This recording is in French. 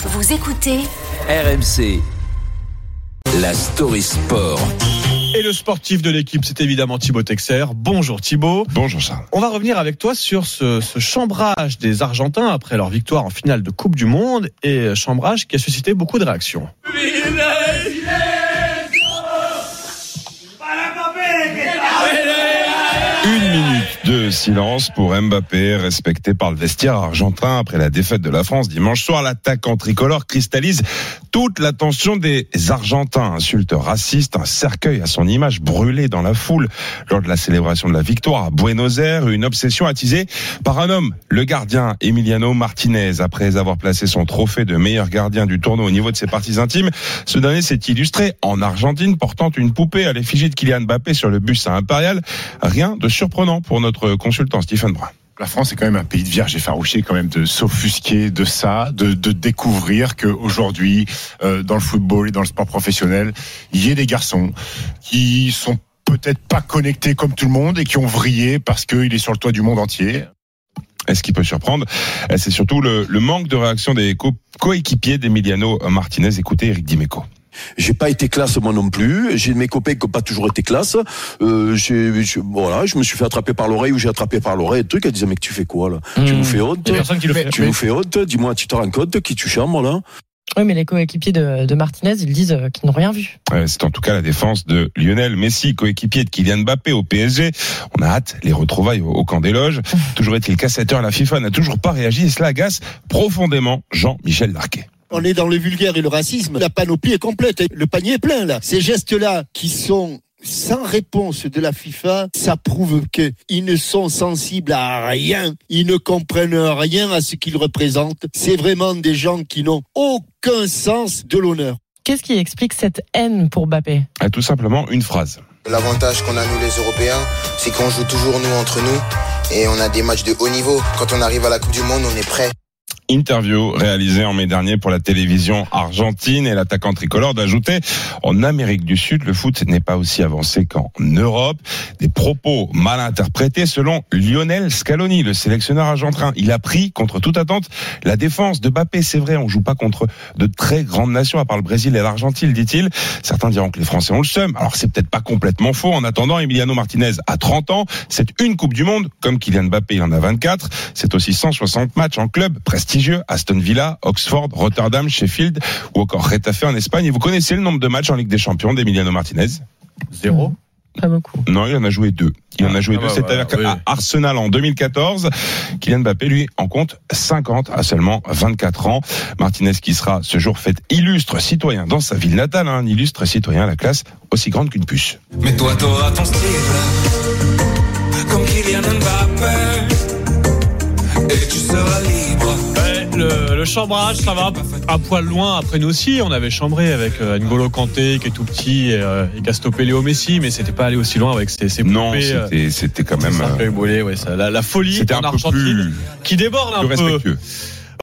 Vous écoutez RMC. La story sport. Et le sportif de l'équipe, c'est évidemment Thibaut Texer. Bonjour Thibaut. Bonjour Charles. On va revenir avec toi sur ce, ce, chambrage des Argentins après leur victoire en finale de Coupe du Monde et chambrage qui a suscité beaucoup de réactions. Silence pour Mbappé, respecté par le vestiaire argentin après la défaite de la France dimanche soir. L'attaquant tricolore cristallise toute l'attention des Argentins. Insulte raciste, un cercueil à son image brûlé dans la foule lors de la célébration de la victoire à Buenos Aires. Une obsession attisée par un homme, le gardien Emiliano Martinez. Après avoir placé son trophée de meilleur gardien du tournoi au niveau de ses parties intimes, ce dernier s'est illustré en Argentine portant une poupée à l'effigie de Kylian Mbappé sur le bus à Impérial. Rien de surprenant pour notre consultant Stephen Brun. La France est quand même un pays de vierge effarouché, quand même de s'offusquer de ça, de, de découvrir qu'aujourd'hui, euh, dans le football et dans le sport professionnel, il y ait des garçons qui sont peut-être pas connectés comme tout le monde et qui ont vrillé parce qu'il est sur le toit du monde entier. Et ce qui peut surprendre, c'est surtout le, le, manque de réaction des co coéquipiers d'Emiliano Martinez. Écoutez Eric Dimeco. J'ai pas été classe moi non plus. J'ai mes copains qui n'ont pas toujours été classe. Euh, j'ai, je, voilà, je me suis fait attraper par l'oreille ou j'ai attrapé par l'oreille. truc, elle disait mais tu fais quoi là? Mmh. Tu nous fais honte Personne qui le fait. Tu nous fais honte. Dis-moi, tu te rends compte qui tu chambres là? Oui, mais les coéquipiers de, de, Martinez, ils disent qu'ils n'ont rien vu. Ouais, c'est en tout cas la défense de Lionel Messi, coéquipier de Kylian Mbappé au PSG. On a hâte les retrouvailles au, au camp des loges. toujours est-il qu'à cette heure, la FIFA n'a toujours pas réagi et cela agace profondément Jean-Michel Larquet. On est dans le vulgaire et le racisme. La panoplie est complète. Le panier est plein, là. Ces gestes-là qui sont sans réponse de la FIFA, ça prouve qu'ils ne sont sensibles à rien. Ils ne comprennent rien à ce qu'ils représentent. C'est vraiment des gens qui n'ont aucun sens de l'honneur. Qu'est-ce qui explique cette haine pour Mbappé? Tout simplement une phrase. L'avantage qu'on a nous les Européens, c'est qu'on joue toujours nous entre nous et on a des matchs de haut niveau. Quand on arrive à la Coupe du Monde, on est prêt interview réalisée en mai dernier pour la télévision argentine et l'attaquant tricolore d'ajouter en Amérique du Sud, le foot n'est pas aussi avancé qu'en Europe. Des propos mal interprétés selon Lionel Scaloni, le sélectionneur argentin. Il a pris contre toute attente la défense de Mbappé. C'est vrai, on joue pas contre de très grandes nations à part le Brésil et l'Argentine, dit-il. Certains diront que les Français ont le seum. Alors c'est peut-être pas complètement faux. En attendant, Emiliano Martinez a 30 ans. C'est une Coupe du Monde, comme Kylian Mbappé il en a 24. C'est aussi 160 matchs en club prestigieux Aston Villa, Oxford, Rotterdam, Sheffield ou encore Retafe en Espagne. Et vous connaissez le nombre de matchs en Ligue des Champions d'Emiliano Martinez? Zéro. Pas beaucoup. Non, il en a joué deux. Il en a joué Ah deux. bah voilà, avec oui. Arsenal en 2014. Kylian Mbappé, lui, en compte 50 à seulement 24 ans. Martinez qui sera ce jour fait illustre citoyen dans sa ville natale, hein, un illustre citoyen à la classe aussi grande qu'une puce. Mais toi t'auras ton style Comme Kylian Mbappé Et tu seras libre le, chambrage, ça va un poil loin. Après nous aussi, on avait chambré avec euh, N'Golo Kanté qui est tout petit et, euh, et qui a stoppé Léo Messi, mais c'était pas allé aussi loin avec ses, ses Non, poupées, euh, c'était quand même brûlés, ouais, ça, la, la folie en Argentine plus, qui déborde un peu.